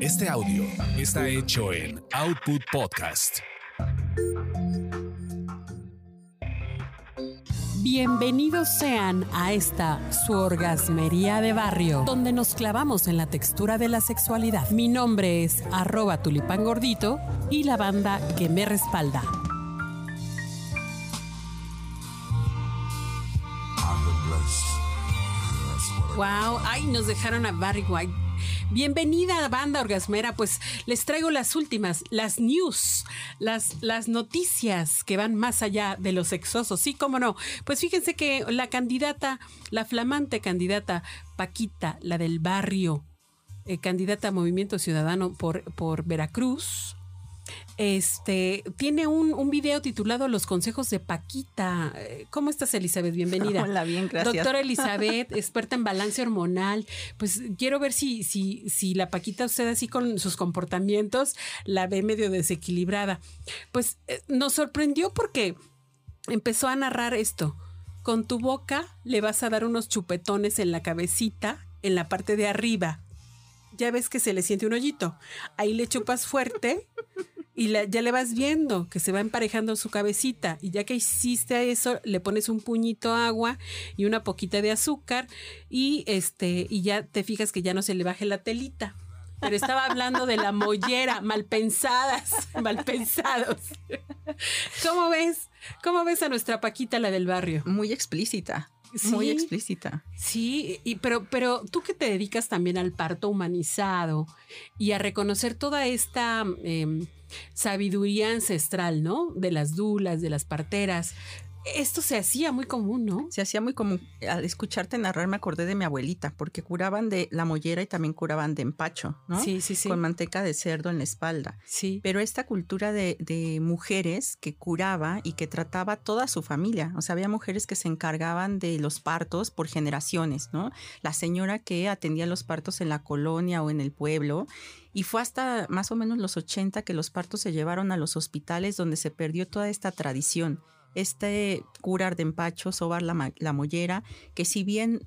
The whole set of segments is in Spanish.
Este audio está hecho en Output Podcast. Bienvenidos sean a esta su orgasmería de barrio, donde nos clavamos en la textura de la sexualidad. Mi nombre es arroba tulipán gordito y la banda que me respalda. Wow, ay, nos dejaron a Barry White. Bienvenida banda orgasmera, pues les traigo las últimas, las news, las, las noticias que van más allá de los sexosos, sí, cómo no. Pues fíjense que la candidata, la flamante candidata Paquita, la del barrio, eh, candidata a Movimiento Ciudadano por, por Veracruz, este tiene un, un, video titulado Los consejos de Paquita. ¿Cómo estás, Elizabeth? Bienvenida. Hola, bien, gracias. Doctora Elizabeth, experta en balance hormonal. Pues quiero ver si, si, si la Paquita, usted así con sus comportamientos, la ve medio desequilibrada. Pues eh, nos sorprendió porque empezó a narrar esto. Con tu boca le vas a dar unos chupetones en la cabecita, en la parte de arriba. Ya ves que se le siente un hoyito. Ahí le chupas fuerte y ya le vas viendo que se va emparejando su cabecita y ya que hiciste eso le pones un puñito agua y una poquita de azúcar y este y ya te fijas que ya no se le baje la telita pero estaba hablando de la mollera, mal pensadas, mal pensados. ¿Cómo ves? ¿Cómo ves a nuestra Paquita, la del barrio? Muy explícita. Sí, muy explícita. Sí, y, pero, pero tú que te dedicas también al parto humanizado y a reconocer toda esta eh, sabiduría ancestral, ¿no? De las dulas, de las parteras. Esto se hacía muy común, ¿no? Se hacía muy común. Al escucharte narrar me acordé de mi abuelita, porque curaban de la mollera y también curaban de empacho, ¿no? Sí, sí, sí. Con manteca de cerdo en la espalda. Sí. Pero esta cultura de, de mujeres que curaba y que trataba toda su familia. O sea, había mujeres que se encargaban de los partos por generaciones, ¿no? La señora que atendía los partos en la colonia o en el pueblo. Y fue hasta más o menos los 80 que los partos se llevaron a los hospitales donde se perdió toda esta tradición este curar de empacho, sobar la, la mollera, que si bien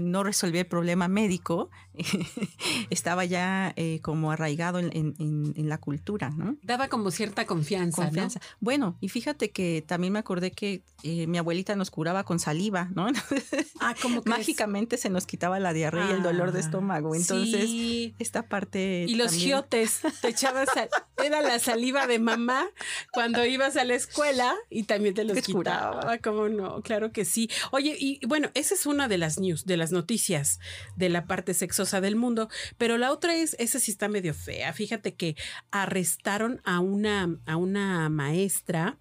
no resolvía el problema médico, estaba ya eh, como arraigado en, en, en, la cultura, ¿no? Daba como cierta confianza. confianza. ¿no? Bueno, y fíjate que también me acordé que eh, mi abuelita nos curaba con saliva, ¿no? Ah, como que mágicamente se nos quitaba la diarrea ah, y el dolor de estómago. Entonces, sí. esta parte. Y los también... giotes, te echabas, era la saliva de mamá cuando ibas a la escuela y también te los quitaba. Curaba. ¿Cómo no? Claro que sí. Oye, y bueno, esa es una de las news, de las noticias de la parte sexosa del mundo, pero la otra es, esa sí está medio fea. Fíjate que arrestaron a una, a una maestra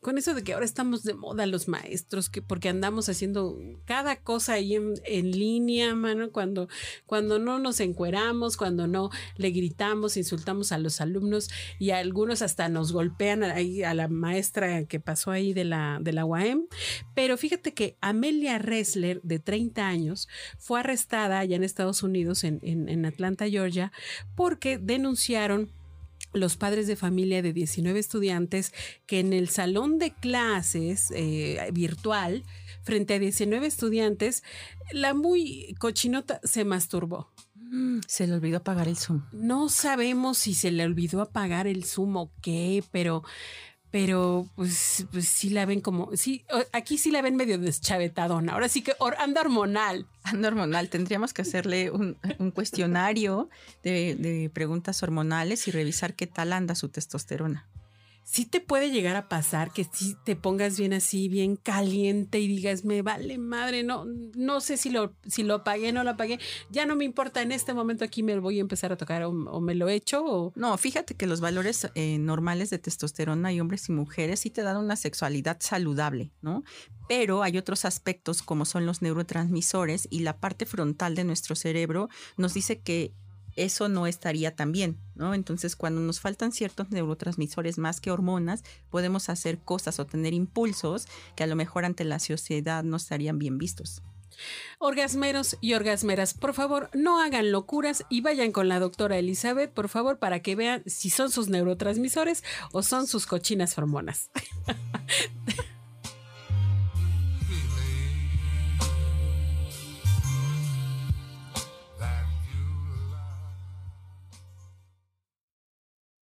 con eso de que ahora estamos de moda los maestros, que porque andamos haciendo cada cosa ahí en, en, línea, mano, cuando, cuando no nos encueramos, cuando no le gritamos, insultamos a los alumnos y a algunos hasta nos golpean ahí a la maestra que pasó ahí de la, de la UAM. Pero fíjate que Amelia Ressler, de 30 años, fue arrestada allá en Estados Unidos, en, en, en Atlanta, Georgia, porque denunciaron los padres de familia de 19 estudiantes que en el salón de clases eh, virtual, frente a 19 estudiantes, la muy cochinota se masturbó. Se le olvidó apagar el Zoom. No sabemos si se le olvidó apagar el Zoom o qué, pero pero pues, pues sí la ven como, sí, aquí sí la ven medio deschavetadona. Ahora sí que anda hormonal. Anda hormonal. Tendríamos que hacerle un, un cuestionario de, de preguntas hormonales y revisar qué tal anda su testosterona sí te puede llegar a pasar que si te pongas bien así, bien caliente y digas, me vale madre, no, no sé si lo, si lo apagué, no lo apagué, ya no me importa, en este momento aquí me voy a empezar a tocar o, me lo echo. No, fíjate que los valores eh, normales de testosterona y hombres y mujeres sí te dan una sexualidad saludable, ¿no? Pero hay otros aspectos como son los neurotransmisores y la parte frontal de nuestro cerebro nos dice que eso no estaría tan bien, ¿no? Entonces, cuando nos faltan ciertos neurotransmisores más que hormonas, podemos hacer cosas o tener impulsos que a lo mejor ante la sociedad no estarían bien vistos. Orgasmeros y orgasmeras, por favor, no hagan locuras y vayan con la doctora Elizabeth, por favor, para que vean si son sus neurotransmisores o son sus cochinas hormonas.